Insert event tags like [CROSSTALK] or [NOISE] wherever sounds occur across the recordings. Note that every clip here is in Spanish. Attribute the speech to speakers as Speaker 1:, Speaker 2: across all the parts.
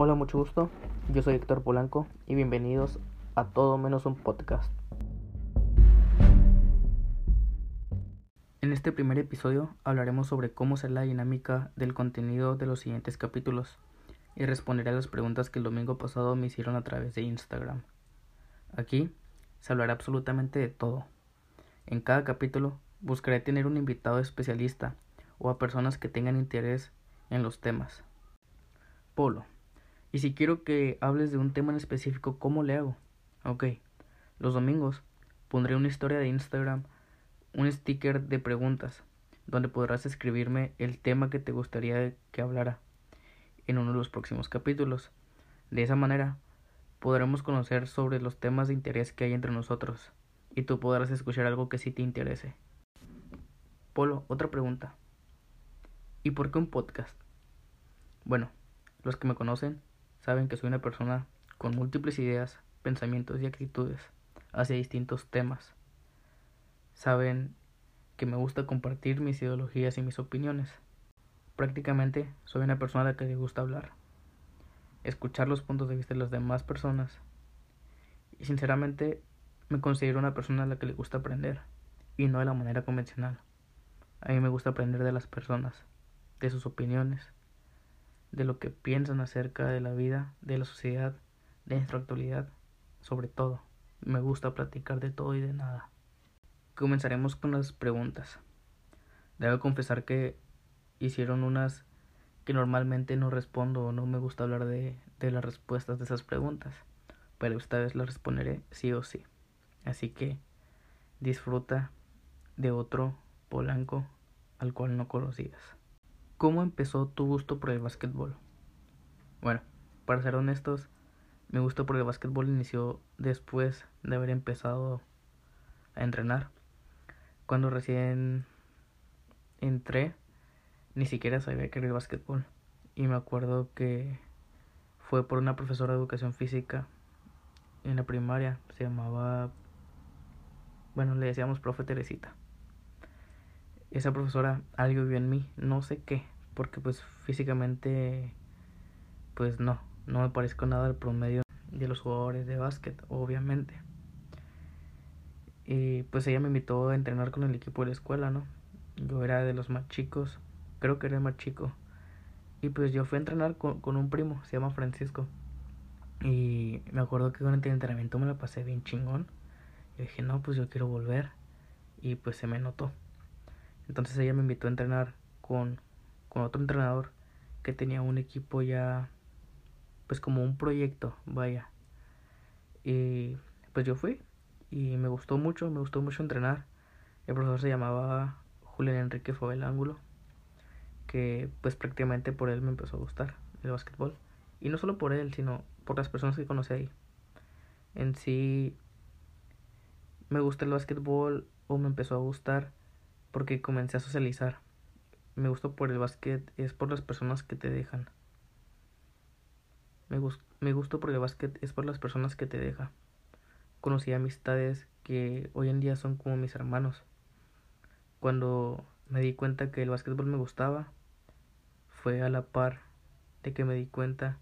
Speaker 1: Hola, mucho gusto. Yo soy Héctor Polanco y bienvenidos a Todo Menos un Podcast. En este primer episodio hablaremos sobre cómo será la dinámica del contenido de los siguientes capítulos y responderé a las preguntas que el domingo pasado me hicieron a través de Instagram. Aquí se hablará absolutamente de todo. En cada capítulo buscaré tener un invitado especialista o a personas que tengan interés en los temas. Polo. Y si quiero que hables de un tema en específico, ¿cómo le hago? Ok, los domingos pondré una historia de Instagram, un sticker de preguntas, donde podrás escribirme el tema que te gustaría que hablara en uno de los próximos capítulos. De esa manera, podremos conocer sobre los temas de interés que hay entre nosotros, y tú podrás escuchar algo que sí te interese. Polo, otra pregunta. ¿Y por qué un podcast? Bueno, los que me conocen saben que soy una persona con múltiples ideas, pensamientos y actitudes hacia distintos temas. Saben que me gusta compartir mis ideologías y mis opiniones. Prácticamente soy una persona a la que le gusta hablar, escuchar los puntos de vista de las demás personas y sinceramente me considero una persona a la que le gusta aprender y no de la manera convencional. A mí me gusta aprender de las personas, de sus opiniones, de lo que piensan acerca de la vida, de la sociedad, de nuestra actualidad, sobre todo. Me gusta platicar de todo y de nada. Comenzaremos con las preguntas. Debo confesar que hicieron unas que normalmente no respondo o no me gusta hablar de, de las respuestas de esas preguntas, pero esta vez las responderé sí o sí. Así que disfruta de otro Polanco al cual no conocías. ¿Cómo empezó tu gusto por el básquetbol? Bueno, para ser honestos, mi gusto por el básquetbol inició después de haber empezado a entrenar. Cuando recién entré, ni siquiera sabía que era el básquetbol. Y me acuerdo que fue por una profesora de educación física en la primaria. Se llamaba, bueno, le decíamos profe Teresita esa profesora algo vio en mí, no sé qué, porque pues físicamente pues no, no me parezco nada al promedio de los jugadores de básquet, obviamente. Y pues ella me invitó a entrenar con el equipo de la escuela, ¿no? Yo era de los más chicos, creo que era el más chico. Y pues yo fui a entrenar con, con un primo, se llama Francisco. Y me acuerdo que con el entrenamiento me la pasé bien chingón. Y dije, no, pues yo quiero volver. Y pues se me notó. Entonces ella me invitó a entrenar con, con otro entrenador que tenía un equipo ya, pues como un proyecto, vaya. Y pues yo fui y me gustó mucho, me gustó mucho entrenar. El profesor se llamaba Julián Enrique Ángulo que pues prácticamente por él me empezó a gustar el básquetbol. Y no solo por él, sino por las personas que conocí ahí. En sí me gusta el básquetbol o me empezó a gustar porque comencé a socializar. Me gustó por el básquet, es por las personas que te dejan. Me, gustó por el básquet, es por las personas que te deja. Conocí amistades que hoy en día son como mis hermanos. Cuando me di cuenta que el básquetbol me gustaba, fue a la par de que me di cuenta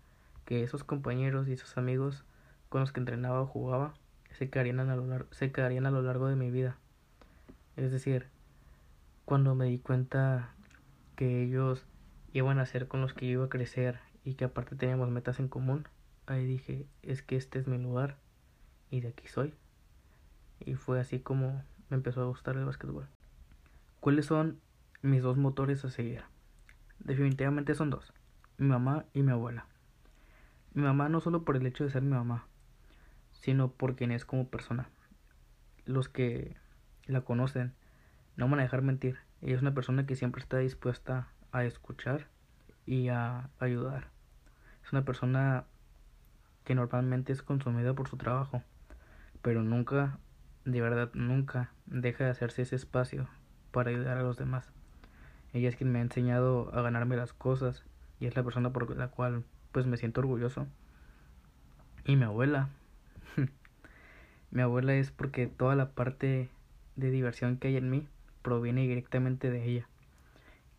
Speaker 1: que esos compañeros y esos amigos con los que entrenaba o jugaba se quedarían a lo, se quedarían a lo largo de mi vida. Es decir, cuando me di cuenta que ellos iban a ser con los que yo iba a crecer y que aparte teníamos metas en común, ahí dije, es que este es mi lugar y de aquí soy. Y fue así como me empezó a gustar el básquetbol. ¿Cuáles son mis dos motores a seguir? Definitivamente son dos, mi mamá y mi abuela. Mi mamá no solo por el hecho de ser mi mamá, sino por quien es como persona. Los que la conocen no van a dejar mentir. Ella es una persona que siempre está dispuesta a escuchar y a ayudar. Es una persona que normalmente es consumida por su trabajo, pero nunca, de verdad, nunca deja de hacerse ese espacio para ayudar a los demás. Ella es quien me ha enseñado a ganarme las cosas y es la persona por la cual pues me siento orgulloso. Y mi abuela. [LAUGHS] mi abuela es porque toda la parte de diversión que hay en mí proviene directamente de ella.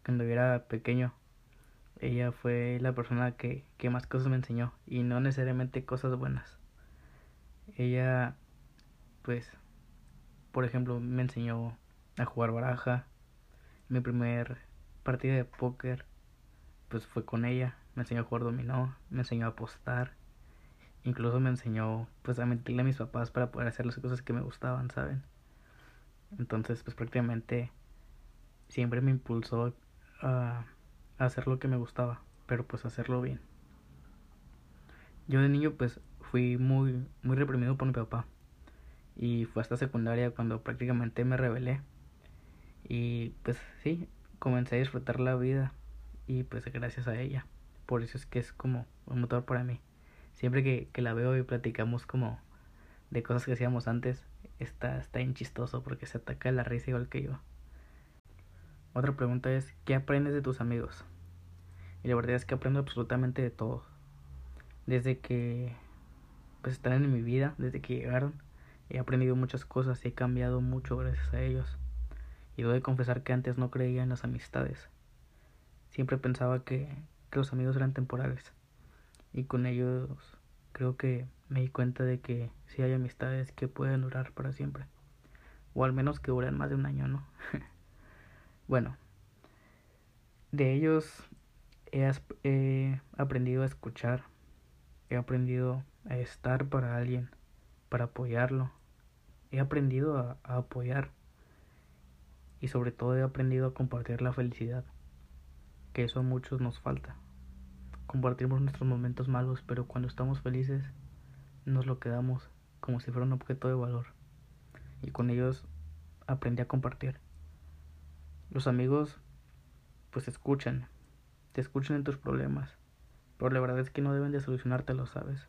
Speaker 1: Cuando yo era pequeño, ella fue la persona que, que más cosas me enseñó y no necesariamente cosas buenas. Ella, pues, por ejemplo, me enseñó a jugar baraja. Mi primer partida de póker, pues fue con ella. Me enseñó a jugar dominó, me enseñó a apostar. Incluso me enseñó, pues, a mentirle a mis papás para poder hacer las cosas que me gustaban, ¿saben? Entonces, pues, prácticamente siempre me impulsó a, hacer lo que me gustaba, pero pues hacerlo bien. Yo de niño, pues, fui muy, muy reprimido por mi papá. Y fue hasta secundaria cuando prácticamente me rebelé. Y pues sí, comencé a disfrutar la vida. Y pues gracias a ella. Por eso es que es como un motor para mí. Siempre que, que la veo y platicamos como de cosas que hacíamos antes, está, está bien chistoso porque se ataca la risa igual que yo. Otra pregunta es, ¿qué aprendes de tus amigos? Y la verdad es que aprendo absolutamente de todo. Desde que pues están en mi vida, desde que llegaron, he aprendido muchas cosas y he cambiado mucho gracias a ellos. Y debo de confesar que antes no creía en las amistades. Siempre pensaba que, que los amigos eran temporales. Y con ellos creo que me di cuenta de que sí hay amistades que pueden durar para siempre. O al menos que duren más de un año, ¿no? [LAUGHS] bueno, de ellos he, he aprendido a escuchar, he aprendido a estar para alguien, para apoyarlo. He aprendido a, a apoyar y sobre todo he aprendido a compartir la felicidad, que eso a muchos nos falta. Compartimos nuestros momentos malos, pero cuando estamos felices nos lo quedamos como si fuera un objeto de valor. Y con ellos aprendí a compartir. Los amigos pues escuchan, te escuchan en tus problemas, pero la verdad es que no deben de solucionártelo, ¿sabes?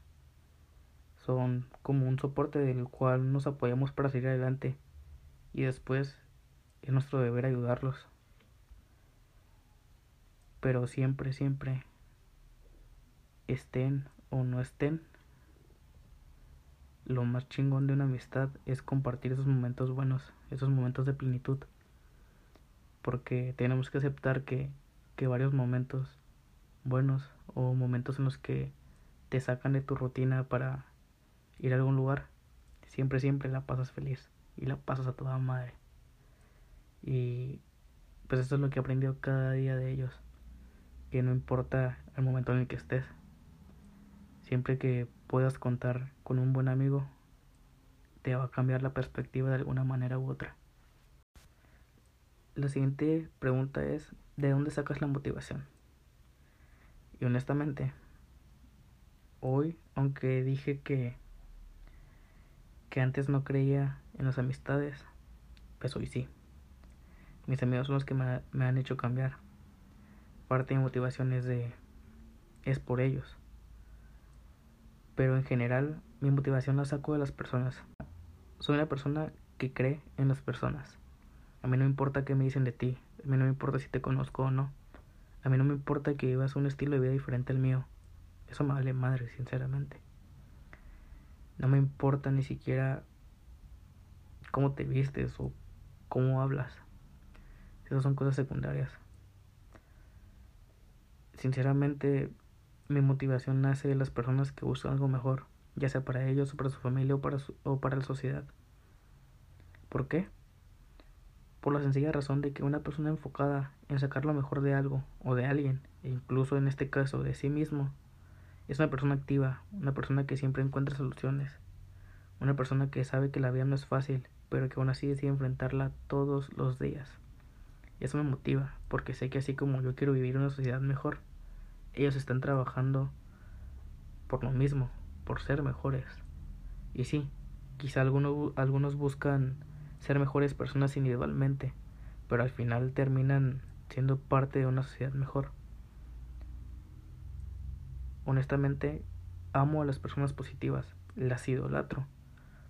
Speaker 1: son como un soporte del cual nos apoyamos para seguir adelante y después es nuestro deber ayudarlos. Pero siempre, siempre, estén o no estén, lo más chingón de una amistad es compartir esos momentos buenos, esos momentos de plenitud. Porque tenemos que aceptar que, que varios momentos buenos o momentos en los que te sacan de tu rutina para ir a algún lugar, siempre, siempre la pasas feliz y la pasas a toda madre. Y pues eso es lo que he aprendido cada día de ellos, que no importa el momento en el que estés, siempre que puedas contar con un buen amigo, te va a cambiar la perspectiva de alguna manera u otra. La siguiente pregunta es, ¿de dónde sacas la motivación? Y honestamente, hoy, aunque dije que que antes no creía en las amistades, pues hoy sí. Mis amigos son los que me, me han hecho cambiar. Parte de mi motivación es de es por ellos. Pero en general mi motivación la saco de las personas. Soy una persona que cree en las personas. A mí no me importa qué me dicen de ti. A mí no me importa si te conozco o no. A mí no me importa que vivas un estilo de vida diferente al mío. Eso me vale madre, sinceramente. No me importa ni siquiera cómo te vistes o cómo hablas. Esas son cosas secundarias. Sinceramente, mi motivación nace de las personas que buscan algo mejor, ya sea para ellos o para su familia o para, o para la sociedad. ¿Por qué? Por la sencilla razón de que una persona enfocada en sacar lo mejor de algo o de alguien, e incluso en este caso de sí mismo, es una persona activa, una persona que siempre encuentra soluciones, una persona que sabe que la vida no es fácil, pero que aún así decide enfrentarla todos los días. Y eso me motiva, porque sé que así como yo quiero vivir una sociedad mejor, ellos están trabajando por lo mismo, por ser mejores. Y sí, quizá algunos, algunos buscan ser mejores personas individualmente, pero al final terminan siendo parte de una sociedad mejor honestamente amo a las personas positivas, las idolatro,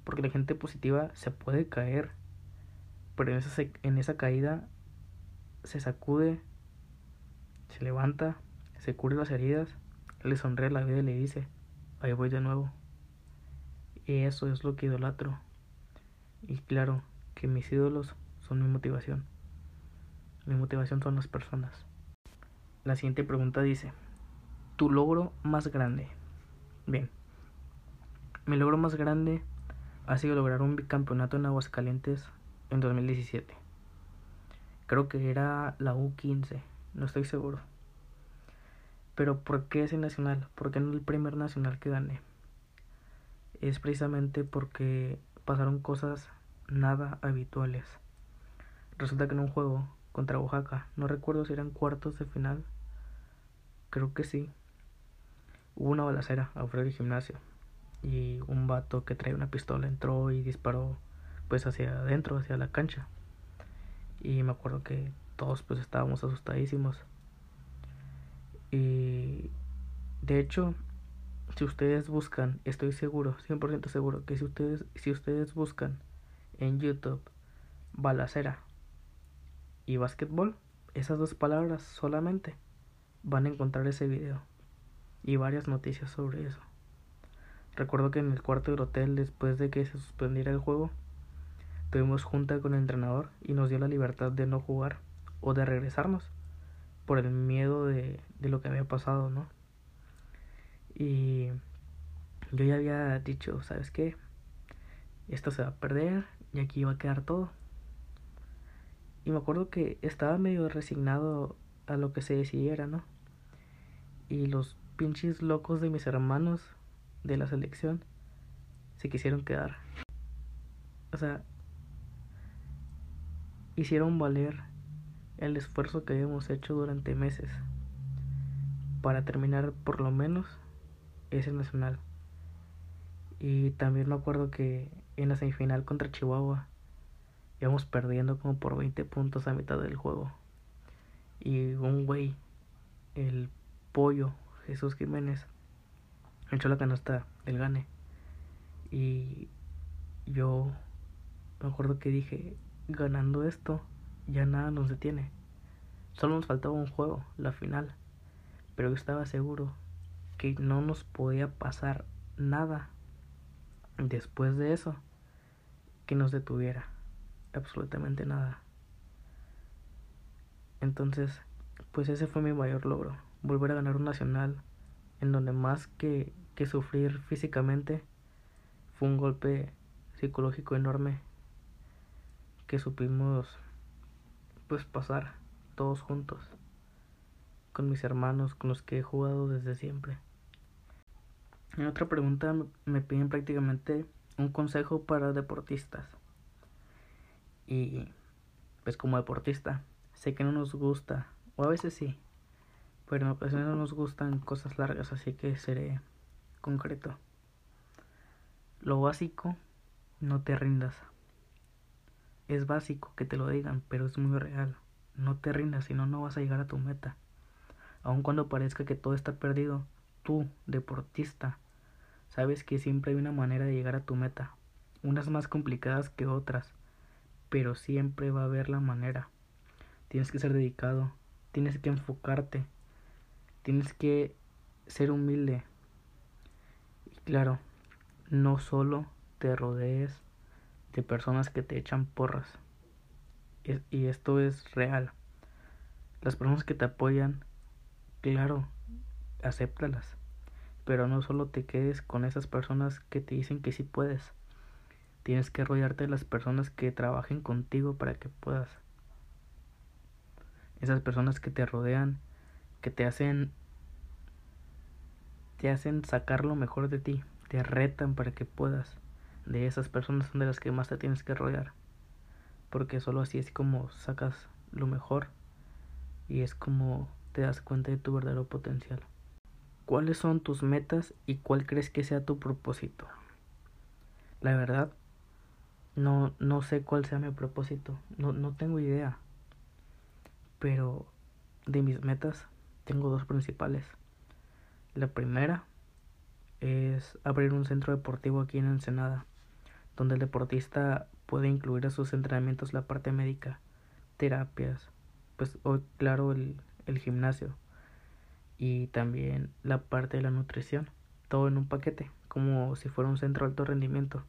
Speaker 1: porque la gente positiva se puede caer, pero en esa, en esa caída se sacude, se levanta, se cubre las heridas, le sonríe la vida y le dice, ahí voy de nuevo. Y eso es lo que idolatro. Y claro, que mis ídolos son mi motivación. Mi motivación son las personas. la siguiente pregunta dice, ¿tu logro más grande? Bien, mi logro más grande ha sido lograr un bicampeonato en Aguascalientes en 2017. Creo que era la U15, no estoy seguro. Pero ¿por qué ese nacional? ¿Por qué no el primer nacional que gané? Es precisamente porque pasaron cosas nada habituales. Resulta que en un juego contra Oaxaca, no recuerdo si eran cuartos de final, creo que sí, hubo una balacera afuera del gimnasio y un vato que trae una pistola entró y disparó pues hacia adentro, hacia la cancha. Y me acuerdo que todos pues estábamos asustadísimos. Y de hecho, si ustedes buscan, estoy seguro, 100% seguro que si ustedes si ustedes buscan en YouTube balacera y básquetbol, esas dos palabras solamente van a encontrar ese video y varias noticias sobre eso. Recuerdo que en el cuarto del hotel, después de que se suspendiera el juego, tuvimos junta con el entrenador y nos dio la libertad de no jugar o de regresarnos por el miedo de, de lo que había pasado, ¿no? Y yo ya había dicho, ¿sabes qué? Esto se va a perder y aquí va a quedar todo. Y me acuerdo que estaba medio resignado a lo que se decidiera, ¿no? Y los pinches locos de mis hermanos de la selección se quisieron quedar. O sea, hicieron valer el esfuerzo que habíamos hecho durante meses para terminar por lo menos ese nacional. Y también me acuerdo que en la semifinal contra Chihuahua íbamos perdiendo como por 20 puntos a mitad del juego. Y un güey, el pollo Jesús Jiménez, echó la canasta del gane. Y yo me acuerdo que dije, ganando esto, ya nada nos detiene. Solo nos faltaba un juego, la final. Pero yo estaba seguro que no nos podía pasar nada después de eso que nos detuviera. Absolutamente nada. Entonces, pues ese fue mi mayor logro. Volver a ganar un nacional en donde más que, que sufrir físicamente fue un golpe psicológico enorme que supimos pues pasar todos juntos con mis hermanos con los que he jugado desde siempre. En otra pregunta me piden prácticamente un consejo para deportistas. Y pues como deportista, sé que no nos gusta, o a veces sí, pero en ocasiones no nos gustan cosas largas, así que seré concreto. Lo básico, no te rindas. Es básico que te lo digan, pero es muy real. No te rindas, si no, no vas a llegar a tu meta. Aun cuando parezca que todo está perdido, tú, deportista, sabes que siempre hay una manera de llegar a tu meta. Unas más complicadas que otras, pero siempre va a haber la manera. Tienes que ser dedicado, tienes que enfocarte, Tienes que ser humilde. Y claro, no solo te rodees de personas que te echan porras. Y esto es real. Las personas que te apoyan, claro, acéptalas. Pero no solo te quedes con esas personas que te dicen que sí puedes. Tienes que rodearte de las personas que trabajen contigo para que puedas. Esas personas que te rodean, que te hacen te hacen sacar lo mejor de ti, te retan para que puedas. De esas personas son de las que más te tienes que rodear. Porque solo así es como sacas lo mejor y es como te das cuenta de tu verdadero potencial. ¿Cuáles son tus metas y cuál crees que sea tu propósito? La verdad, no, no sé cuál sea mi propósito, no, no tengo idea. Pero de mis metas tengo dos principales. La primera es abrir un centro deportivo aquí en Ensenada, donde el deportista puede incluir a sus entrenamientos la parte médica, terapias, pues hoy claro el, el gimnasio y también la parte de la nutrición, todo en un paquete, como si fuera un centro de alto rendimiento,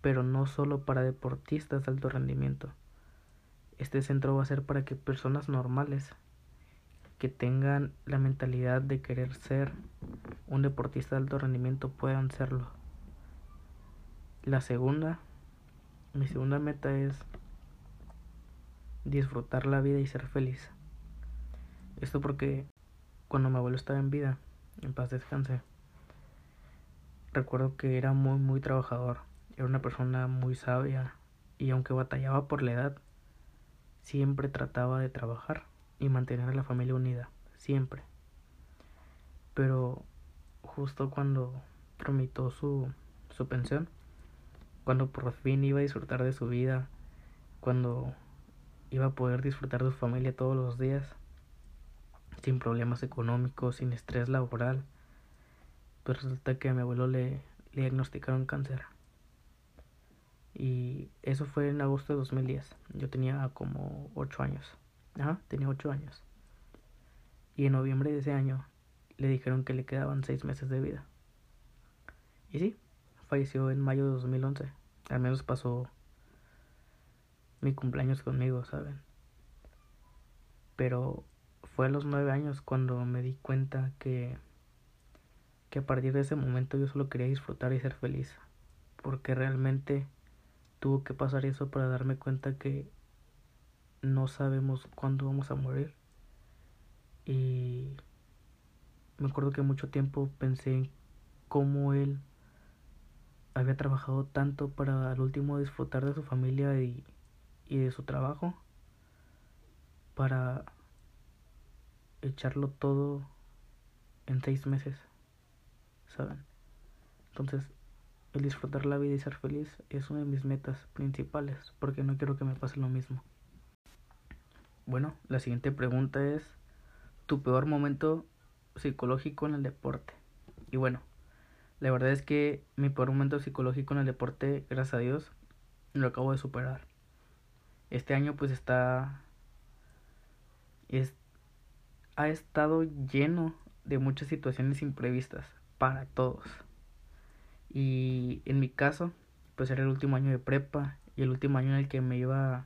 Speaker 1: pero no solo para deportistas de alto rendimiento. Este centro va a ser para que personas normales que tengan la mentalidad de querer ser un deportista de alto rendimiento puedan serlo. La segunda, mi segunda meta es disfrutar la vida y ser feliz. Esto porque cuando mi abuelo estaba en vida, en paz descanse, recuerdo que era muy muy trabajador, era una persona muy sabia y aunque batallaba por la edad, siempre trataba de trabajar y mantener a la familia unida, siempre. Pero justo cuando tramitó su, su pensión, cuando por fin iba a disfrutar de su vida, cuando iba a poder disfrutar de su familia todos los días, sin problemas económicos, sin estrés laboral, pues resulta que a mi abuelo le, le diagnosticaron cáncer. Y eso fue en agosto de 2010. Yo tenía como 8 años. Ajá, tenía 8 años. Y en noviembre de ese año le dijeron que le quedaban 6 meses de vida. Y sí, falleció en mayo de 2011. Al menos pasó mi cumpleaños conmigo, ¿saben? Pero fue a los 9 años cuando me di cuenta que que a partir de ese momento yo solo quería disfrutar y ser feliz, porque realmente tuvo que pasar eso para darme cuenta que no sabemos cuándo vamos a morir. Y me acuerdo que mucho tiempo pensé en cómo él había trabajado tanto para al último disfrutar de su familia y, y de su trabajo para echarlo todo en seis meses, ¿saben? Entonces el disfrutar la vida y ser feliz es una de mis metas principales porque no quiero que me pase lo mismo. Bueno, la siguiente pregunta es tu peor momento psicológico en el deporte. Y bueno, la verdad es que mi peor momento psicológico en el deporte, gracias a Dios, lo acabo de superar. Este año pues está es, ha estado lleno de muchas situaciones imprevistas para todos. Y en mi caso, pues era el último año de prepa y el último año en el que me iba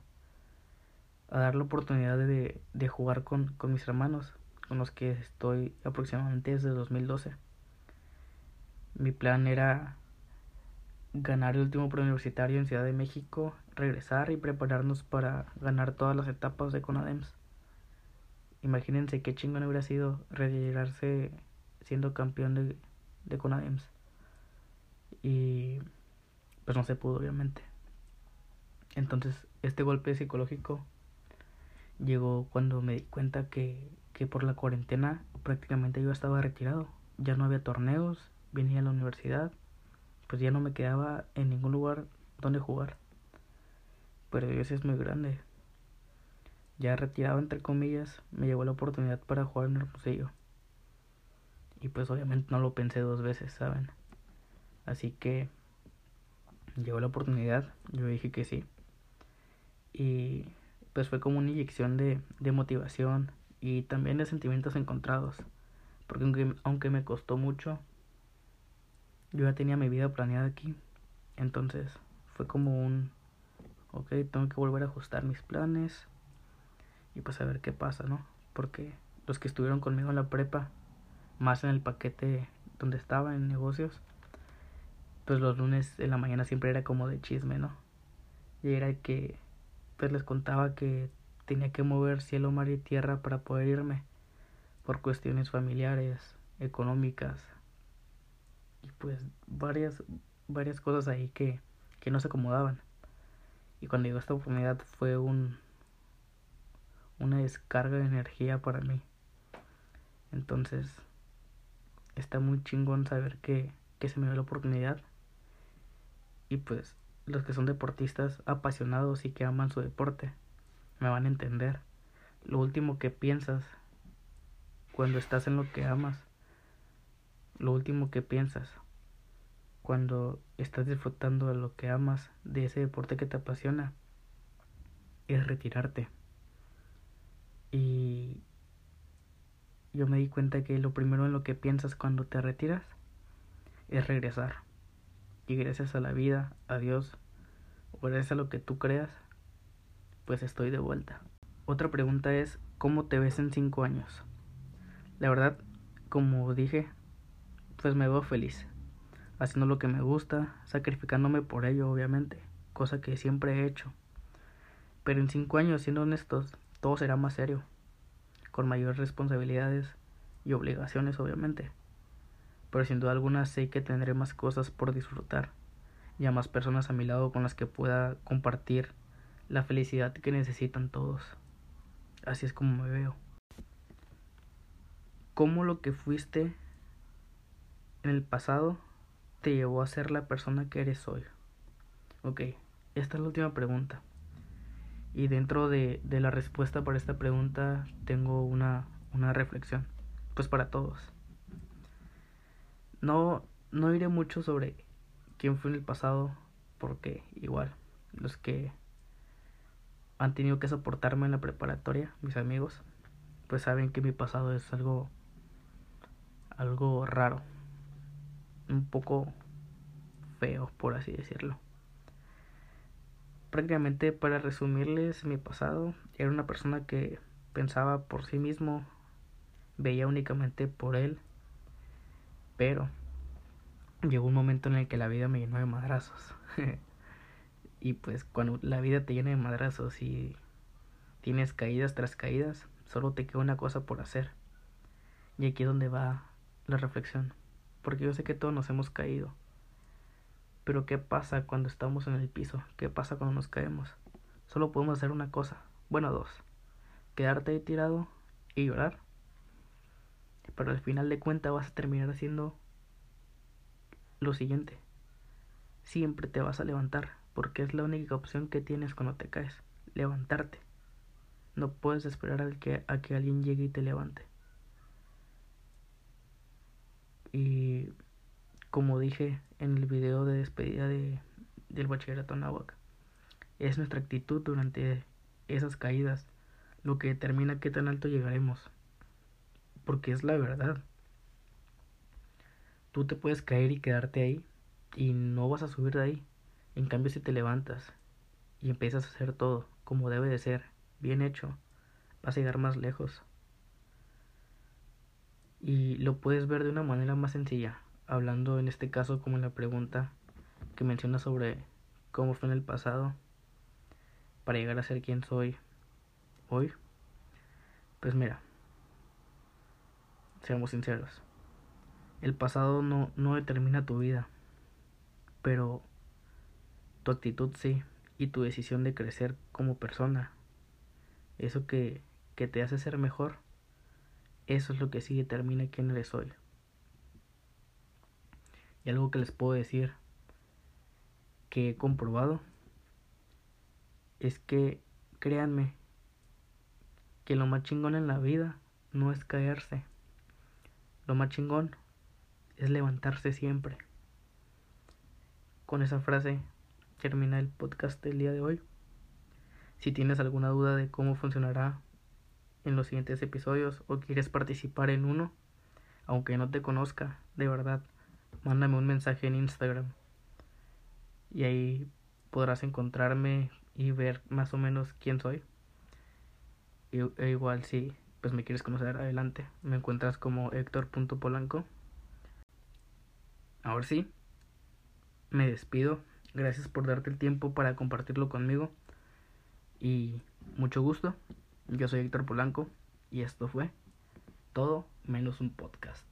Speaker 1: a dar la oportunidad de, de jugar con, con mis hermanos, con los que estoy aproximadamente desde 2012. Mi plan era ganar el último preuniversitario en Ciudad de México, regresar y prepararnos para ganar todas las etapas de Conadems. Imagínense qué chingón hubiera sido retirarse siendo campeón de, de Conadems y pues no se pudo obviamente. Entonces este golpe psicológico llegó cuando me di cuenta que, que por la cuarentena prácticamente yo estaba retirado. Ya no había torneos, venía a la universidad, pues ya no me quedaba en ningún lugar donde jugar. Pero Dios es muy grande. Ya retirado entre comillas, me llegó la oportunidad para jugar en Hermosillo. Y pues obviamente no lo pensé dos veces, ¿saben? Así que llegó la oportunidad, yo dije que sí. Y pues fue como una inyección de, de motivación y también de sentimientos encontrados. Porque aunque, aunque me costó mucho, yo ya tenía mi vida planeada aquí. Entonces fue como un, ok, tengo que volver a ajustar mis planes y pues a ver qué pasa, ¿no? Porque los que estuvieron conmigo en la prepa, más en el paquete donde estaba en negocios, pues los lunes en la mañana siempre era como de chisme, ¿no? Y era que pues les contaba que tenía que mover cielo, mar y tierra para poder irme por cuestiones familiares, económicas y pues varias varias cosas ahí que, que no se acomodaban. Y cuando llegó esta oportunidad fue un una descarga de energía para mí. Entonces, está muy chingón saber que, que se me dio la oportunidad y pues los que son deportistas apasionados y que aman su deporte me van a entender. Lo último que piensas cuando estás en lo que amas, lo último que piensas cuando estás disfrutando de lo que amas, de ese deporte que te apasiona, es retirarte. Y yo me di cuenta que lo primero en lo que piensas cuando te retiras es regresar y gracias a la vida, a Dios, o gracias a lo que tú creas, pues estoy de vuelta. Otra pregunta es, ¿cómo te ves en cinco años? La verdad, como dije, pues me veo feliz, haciendo lo que me gusta, sacrificándome por ello, obviamente, cosa que siempre he hecho. Pero en cinco años, siendo honestos, todo será más serio, con mayores responsabilidades y obligaciones, obviamente. Pero sin duda alguna sé que tendré más cosas por disfrutar y a más personas a mi lado con las que pueda compartir la felicidad que necesitan todos. Así es como me veo. ¿Cómo lo que fuiste el pasado te llevó a ser la persona que eres hoy? Ok, esta es la última pregunta. Y dentro de, la respuesta para esta pregunta tengo una, reflexión. Pues para todos. No, no diré mucho sobre quién fue en el pasado, porque igual, los que han tenido que soportarme en la preparatoria, mis amigos, pues saben que mi pasado es algo algo raro, un poco feo, por así decirlo. Prácticamente para resumirles mi pasado, era una persona que pensaba por sí mismo, veía únicamente por él, pero llegó un momento en el que la vida me llenó de madrazos. [LAUGHS] y pues cuando la vida te llena de madrazos y tienes caídas tras caídas, solo te queda una cosa por hacer. Y aquí es donde va la reflexión, porque yo sé que todos nos hemos caído. Pero ¿qué pasa cuando estamos en el piso? ¿Qué pasa cuando nos caemos? Solo podemos hacer una cosa, bueno dos, quedarte tirado y llorar. Pero al final de cuentas vas a terminar haciendo lo siguiente. Siempre te vas a levantar, porque es la única opción que tienes cuando te caes, levantarte. No puedes esperar a que, a que alguien llegue y te levante. Y como dije en el video de despedida de, del bachillerato Nahuac, es nuestra actitud durante esas caídas lo que determina qué tan alto llegaremos. Porque es la verdad. Tú te puedes caer y quedarte ahí y no vas a subir de ahí. En cambio, si te levantas y empiezas a hacer todo como debe de ser, bien hecho, vas a llegar más lejos. Y lo puedes ver de una manera más sencilla, hablando en este caso como en la pregunta que menciona sobre cómo fue en el pasado para llegar a ser quien soy hoy. Pues mira, seamos sinceros. El pasado no, no determina tu vida, pero tu actitud sí, y tu decisión de crecer como persona. Eso que, que te hace ser mejor eso es lo que sí determina quién eres hoy. Y algo que les puedo decir que he comprobado es que créanme que lo más chingón en la vida no es caerse. Lo más chingón es levantarse siempre. Con esa frase termina el podcast del día de hoy. Si tienes alguna duda de cómo funcionará en los siguientes episodios o quieres participar en uno, aunque no te conozca, de verdad, mándame un mensaje en Instagram. Y ahí podrás encontrarme y ver más o menos quién soy. e igual si pues me quieres conocer adelante, me encuentras como Héctor.polanco. Ahora sí, me despido. Gracias por darte el tiempo para compartirlo conmigo. Y mucho gusto. Yo soy Héctor Polanco y esto fue todo menos un podcast.